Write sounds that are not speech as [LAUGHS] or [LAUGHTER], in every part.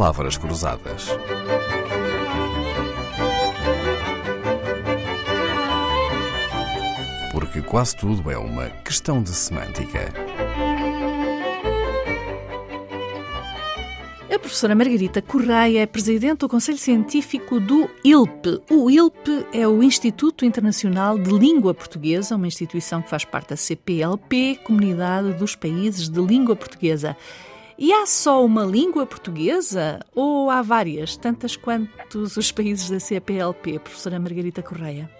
palavras cruzadas. Porque quase tudo é uma questão de semântica. A professora Margarita Correia é presidente do Conselho Científico do ILP. O ILP é o Instituto Internacional de Língua Portuguesa, uma instituição que faz parte da CPLP, Comunidade dos Países de Língua Portuguesa. E há só uma língua portuguesa ou há várias, tantas quantos os países da CPLP, professora Margarita Correia?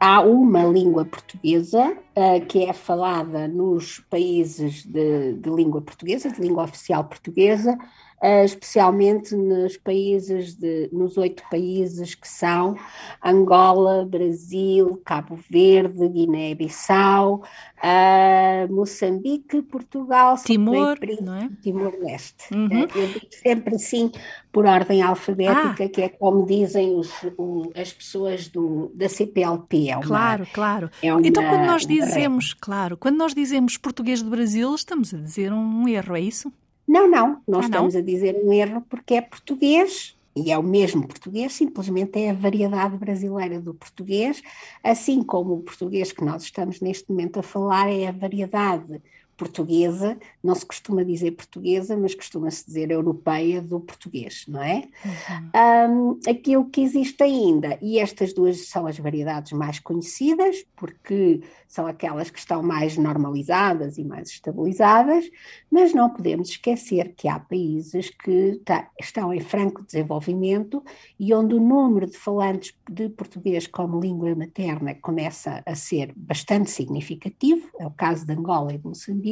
Há uma língua portuguesa uh, que é falada nos países de, de língua portuguesa, de língua oficial portuguesa, especialmente nos países de, nos oito países que são Angola, Brasil, Cabo Verde, Guiné-Bissau, uh, Moçambique, Portugal, Timor, é? Timor-Leste. Uhum. Uh, eu digo sempre assim por ordem alfabética, ah. que é como dizem os, o, as pessoas do, da CPLP. É uma, claro, claro. É uma, então, quando nós dizemos, claro, quando nós dizemos português do Brasil, estamos a dizer um erro, é isso? Não, não, nós ah, estamos não? a dizer um erro porque é português e é o mesmo português, simplesmente é a variedade brasileira do português, assim como o português que nós estamos neste momento a falar é a variedade portuguesa, não se costuma dizer portuguesa, mas costuma-se dizer europeia do português, não é? Uhum. Um, aquilo que existe ainda, e estas duas são as variedades mais conhecidas, porque são aquelas que estão mais normalizadas e mais estabilizadas, mas não podemos esquecer que há países que tá, estão em franco desenvolvimento e onde o número de falantes de português como língua materna começa a ser bastante significativo, é o caso de Angola e de Moçambique,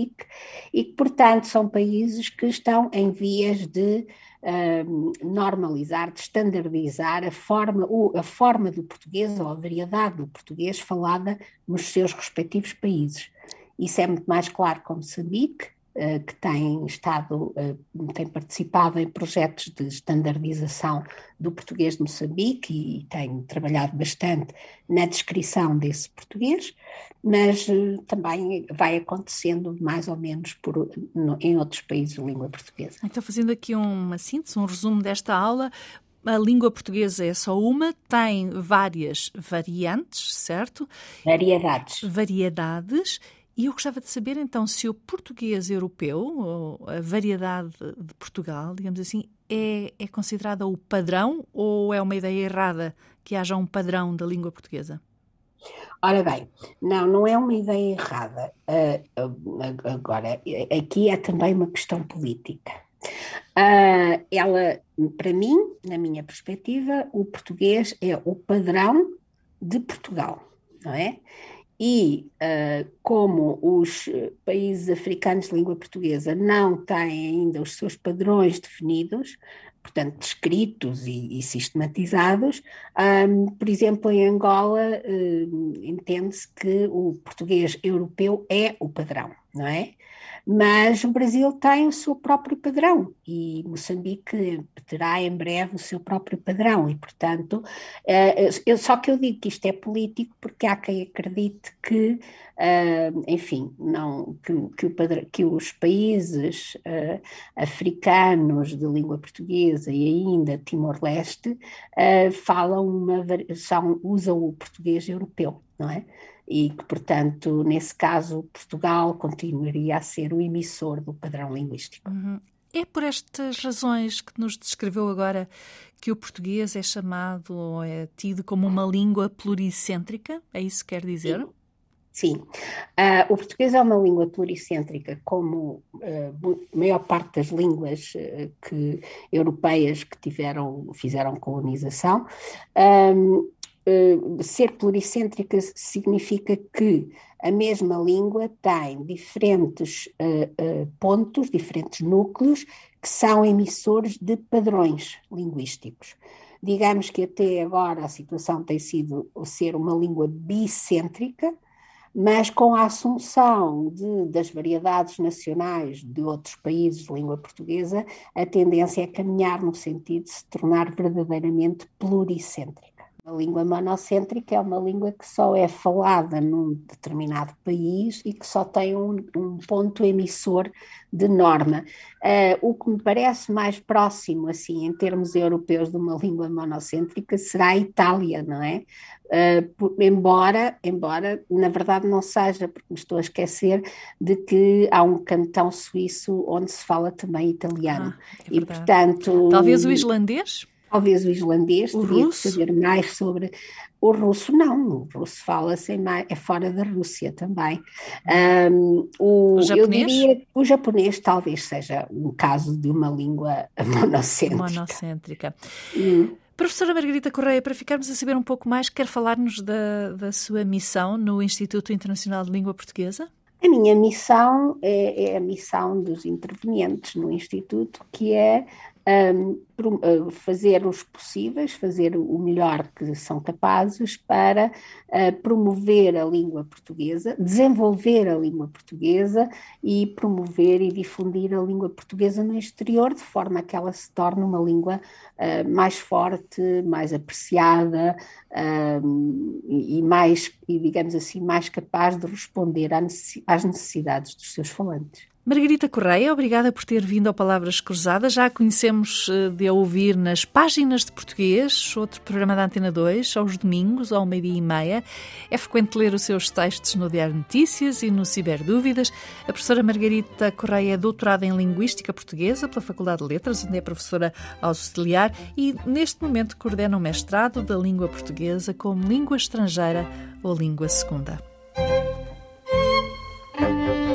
e que, portanto, são países que estão em vias de uh, normalizar, de standardizar a forma, a forma do português ou a variedade do português falada nos seus respectivos países. Isso é muito mais claro com Moçambique, que tem estado, uh, tem participado em projetos de standardização do português de Moçambique e, tem trabalhado bastante na descrição desse português, mas uh, também vai acontecendo mais ou menos por, no, em outros países de língua portuguesa. Então, fazendo aqui uma síntese, um resumo desta aula, a língua portuguesa é só uma, tem várias variantes, certo? Variedades. Variedades. E eu gostava de saber então se o português europeu, a variedade de Portugal, digamos assim, é, é considerada o padrão ou é uma ideia errada que haja um padrão da língua portuguesa? Ora bem, não, não é uma ideia errada. Uh, agora, aqui é também uma questão política. Uh, ela, para mim, na minha perspectiva, o português é o padrão de Portugal, não é? E uh, como os países africanos de língua portuguesa não têm ainda os seus padrões definidos, portanto, descritos e, e sistematizados. Um, por exemplo, em Angola, um, entende-se que o português europeu é o padrão, não é? Mas o Brasil tem o seu próprio padrão e Moçambique terá em breve o seu próprio padrão, e portanto, uh, eu, só que eu digo que isto é político porque há quem acredite que, uh, enfim, não, que, que, o que os países africanos de língua portuguesa e ainda Timor-Leste falam uma, são, usam o português europeu, não é? E que, portanto, nesse caso, Portugal continuaria a ser o emissor do padrão linguístico. Uhum. É por estas razões que nos descreveu agora que o português é chamado ou é tido como uma língua pluricêntrica? É isso que quer dizer? Sim. Sim, uh, o português é uma língua pluricêntrica, como uh, a maior parte das línguas uh, que, europeias que tiveram, fizeram colonização. Um, ser pluricêntrica significa que a mesma língua tem diferentes uh, uh, pontos, diferentes núcleos, que são emissores de padrões linguísticos. Digamos que até agora a situação tem sido ser uma língua bicêntrica, mas com a assunção de, das variedades nacionais de outros países de língua portuguesa, a tendência é caminhar no sentido de se tornar verdadeiramente pluricêntrica. A língua monocêntrica é uma língua que só é falada num determinado país e que só tem um, um ponto emissor de norma. Uh, o que me parece mais próximo, assim, em termos europeus, de uma língua monocêntrica será a Itália, não é? Uh, por, embora, embora, na verdade, não seja, porque me estou a esquecer de que há um cantão suíço onde se fala também italiano. Ah, é e, portanto. Talvez o islandês? Talvez o islandês, o teria russo? que saber mais sobre. O russo não, o russo fala-se mais, é fora da Rússia também. Um, o, o japonês? Eu diria o japonês talvez seja um caso de uma língua [LAUGHS] monocêntrica. Monocêntrica. Hum. Professora Margarita Correia, para ficarmos a saber um pouco mais, quer falar-nos da, da sua missão no Instituto Internacional de Língua Portuguesa? A minha missão é, é, a missão dos intervenientes no Instituto, que é um, fazer os possíveis, fazer o melhor que são capazes para uh, promover a língua portuguesa, desenvolver a língua portuguesa e promover e difundir a língua portuguesa no exterior, de forma que ela se torne uma língua uh, mais forte, mais apreciada uh, e, mais, e digamos assim, mais capaz de responder às necessidades dos seus falantes. Margarita Correia, obrigada por ter vindo ao Palavras Cruzadas. Já a conhecemos eh, de ouvir nas páginas de português, outro programa da Antena 2, aos domingos, ao meio-dia e meia. É frequente ler os seus textos no Diário Notícias e no Ciberdúvidas. A professora Margarita Correia é doutorada em Linguística Portuguesa pela Faculdade de Letras, onde é professora auxiliar e, neste momento, coordena o mestrado da língua portuguesa como língua estrangeira ou língua segunda.